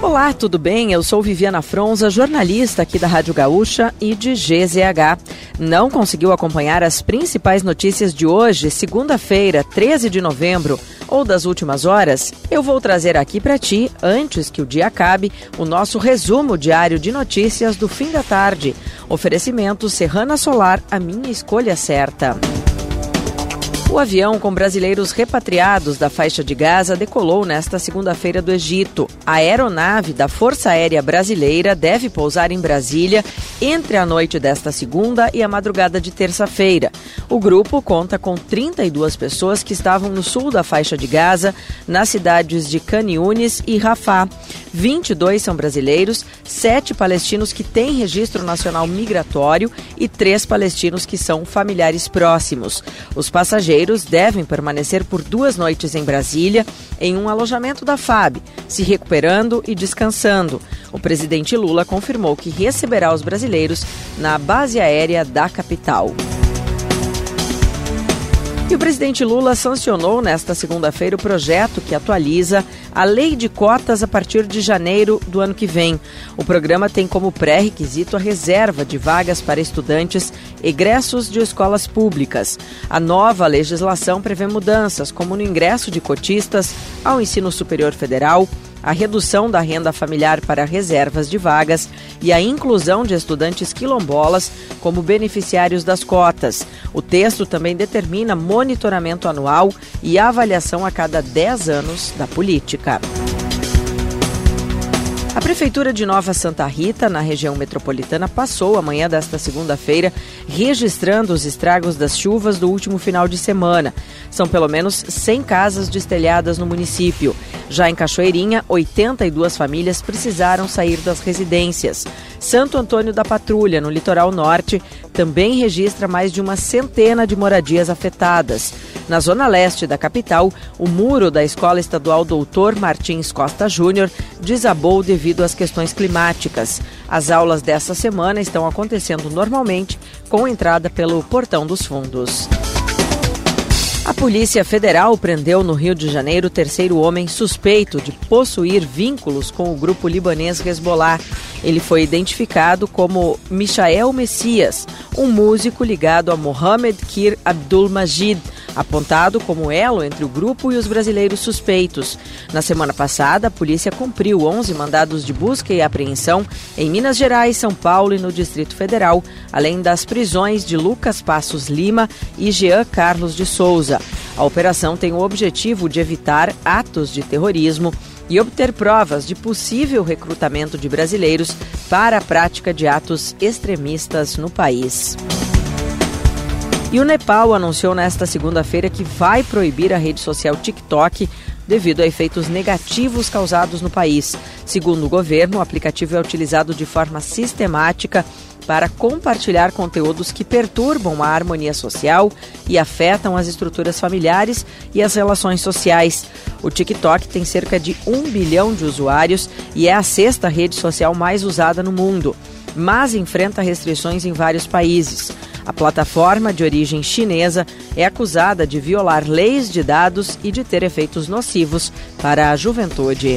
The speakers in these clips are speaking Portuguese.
Olá, tudo bem? Eu sou Viviana Fronza, jornalista aqui da Rádio Gaúcha e de GZH. Não conseguiu acompanhar as principais notícias de hoje, segunda-feira, 13 de novembro, ou das últimas horas? Eu vou trazer aqui para ti, antes que o dia acabe, o nosso resumo diário de notícias do fim da tarde. Oferecimento Serrana Solar, a minha escolha certa. O avião com brasileiros repatriados da faixa de Gaza decolou nesta segunda-feira do Egito. A aeronave da Força Aérea Brasileira deve pousar em Brasília entre a noite desta segunda e a madrugada de terça-feira. O grupo conta com 32 pessoas que estavam no sul da faixa de Gaza, nas cidades de Caniunes e Rafah. 22 são brasileiros, 7 palestinos que têm registro nacional migratório e 3 palestinos que são familiares próximos. Os passageiros devem permanecer por duas noites em Brasília, em um alojamento da FAB, se recuperando e descansando. O presidente Lula confirmou que receberá os brasileiros na base aérea da capital. E o presidente Lula sancionou nesta segunda-feira o projeto que atualiza a lei de cotas a partir de janeiro do ano que vem. O programa tem como pré-requisito a reserva de vagas para estudantes egressos de escolas públicas. A nova legislação prevê mudanças, como no ingresso de cotistas ao ensino superior federal a redução da renda familiar para reservas de vagas e a inclusão de estudantes quilombolas como beneficiários das cotas. O texto também determina monitoramento anual e avaliação a cada 10 anos da política. A Prefeitura de Nova Santa Rita, na região metropolitana, passou amanhã desta segunda-feira registrando os estragos das chuvas do último final de semana. São pelo menos 100 casas destelhadas no município. Já em Cachoeirinha, 82 famílias precisaram sair das residências. Santo Antônio da Patrulha, no litoral norte, também registra mais de uma centena de moradias afetadas. Na zona leste da capital, o muro da Escola Estadual Doutor Martins Costa Júnior desabou devido às questões climáticas. As aulas dessa semana estão acontecendo normalmente, com entrada pelo Portão dos Fundos. A Polícia Federal prendeu no Rio de Janeiro o terceiro homem suspeito de possuir vínculos com o grupo libanês Hezbollah. Ele foi identificado como Michael Messias, um músico ligado a Mohamed Kir Abdul Majid, apontado como elo entre o grupo e os brasileiros suspeitos. Na semana passada, a polícia cumpriu 11 mandados de busca e apreensão em Minas Gerais, São Paulo e no Distrito Federal, além das prisões de Lucas Passos Lima e Jean Carlos de Souza. A operação tem o objetivo de evitar atos de terrorismo e obter provas de possível recrutamento de brasileiros para a prática de atos extremistas no país. E o Nepal anunciou nesta segunda-feira que vai proibir a rede social TikTok devido a efeitos negativos causados no país. Segundo o governo, o aplicativo é utilizado de forma sistemática para compartilhar conteúdos que perturbam a harmonia social e afetam as estruturas familiares e as relações sociais. O TikTok tem cerca de um bilhão de usuários e é a sexta rede social mais usada no mundo, mas enfrenta restrições em vários países. A plataforma de origem chinesa é acusada de violar leis de dados e de ter efeitos nocivos para a juventude.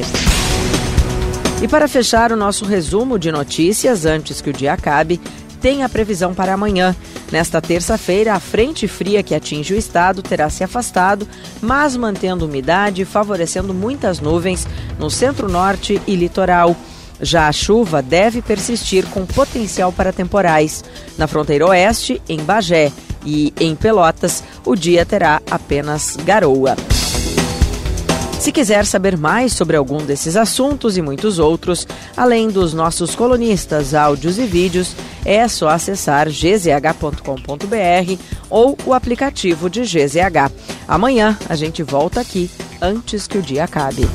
E para fechar o nosso resumo de notícias antes que o dia acabe, tem a previsão para amanhã. Nesta terça-feira, a frente fria que atinge o estado terá se afastado, mas mantendo umidade favorecendo muitas nuvens no centro-norte e litoral. Já a chuva deve persistir com potencial para temporais. Na fronteira oeste, em Bagé e em Pelotas, o dia terá apenas garoa. Se quiser saber mais sobre algum desses assuntos e muitos outros, além dos nossos colunistas, áudios e vídeos, é só acessar gzh.com.br ou o aplicativo de GZH. Amanhã a gente volta aqui antes que o dia acabe.